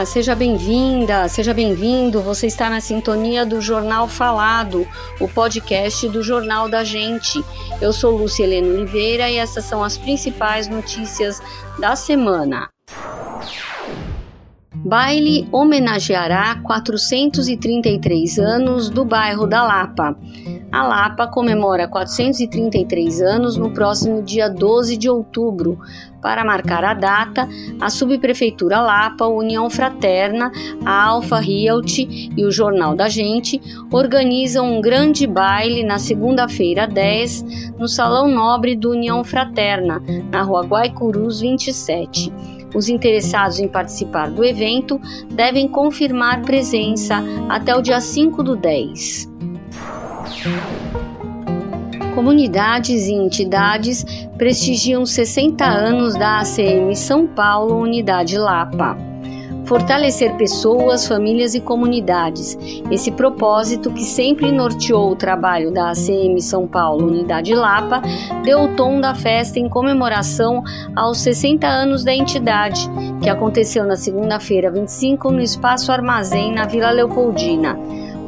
Olá, seja bem-vinda, seja bem-vindo. Você está na sintonia do Jornal Falado, o podcast do Jornal da Gente. Eu sou Lúcia Helena Oliveira e essas são as principais notícias da semana. Baile homenageará 433 anos do bairro da Lapa. A Lapa comemora 433 anos no próximo dia 12 de outubro. Para marcar a data, a Subprefeitura Lapa, União Fraterna, a Alfa Realty e o Jornal da Gente organizam um grande baile na segunda-feira 10 no Salão Nobre do União Fraterna, na Rua Guaicurus 27. Os interessados em participar do evento devem confirmar presença até o dia 5 do 10. Comunidades e entidades prestigiam 60 anos da ACM São Paulo Unidade Lapa. Fortalecer pessoas, famílias e comunidades. Esse propósito, que sempre norteou o trabalho da ACM São Paulo Unidade Lapa, deu o tom da festa em comemoração aos 60 anos da entidade, que aconteceu na segunda-feira 25 no Espaço Armazém, na Vila Leopoldina.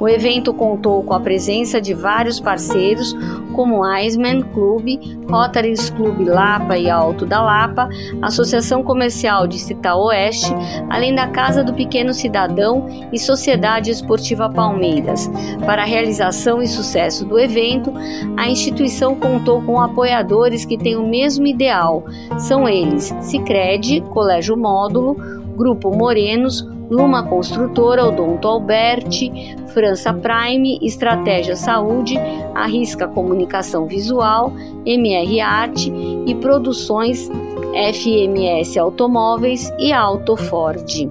O evento contou com a presença de vários parceiros, como Iceman Club, Rotary Club Lapa e Alto da Lapa, Associação Comercial de Cita Oeste, além da Casa do Pequeno Cidadão e Sociedade Esportiva Palmeiras. Para a realização e sucesso do evento, a instituição contou com apoiadores que têm o mesmo ideal. São eles: Sicredi, Colégio Módulo, Grupo Morenos, Luma Construtora, Odonto Alberti, França Prime, Estratégia Saúde, Arrisca Comunicação Visual, MR Arte e Produções FMS Automóveis e Auto Ford.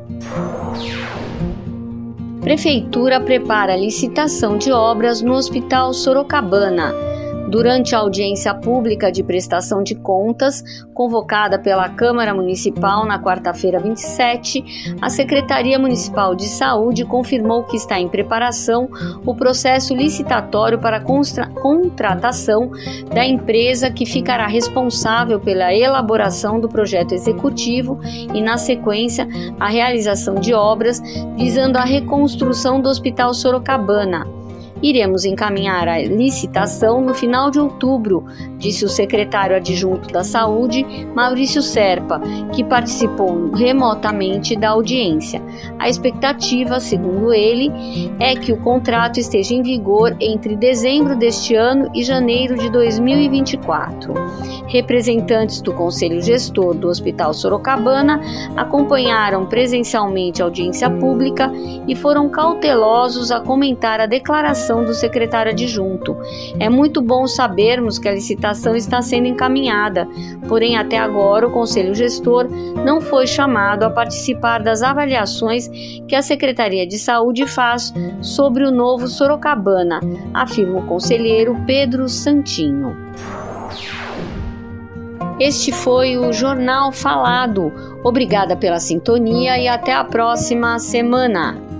Prefeitura prepara licitação de obras no Hospital Sorocabana. Durante a audiência pública de prestação de contas, convocada pela Câmara Municipal na quarta-feira 27, a Secretaria Municipal de Saúde confirmou que está em preparação o processo licitatório para a contratação da empresa que ficará responsável pela elaboração do projeto executivo e, na sequência, a realização de obras visando a reconstrução do Hospital Sorocabana. Iremos encaminhar a licitação no final de outubro, disse o secretário adjunto da Saúde, Maurício Serpa, que participou remotamente da audiência. A expectativa, segundo ele, é que o contrato esteja em vigor entre dezembro deste ano e janeiro de 2024. Representantes do Conselho Gestor do Hospital Sorocabana acompanharam presencialmente a audiência pública e foram cautelosos a comentar a declaração do secretário adjunto. É muito bom sabermos que a licitação está sendo encaminhada, porém, até agora, o Conselho Gestor não foi chamado a participar das avaliações que a Secretaria de Saúde faz sobre o novo Sorocabana, afirma o conselheiro Pedro Santinho. Este foi o Jornal Falado. Obrigada pela sintonia e até a próxima semana.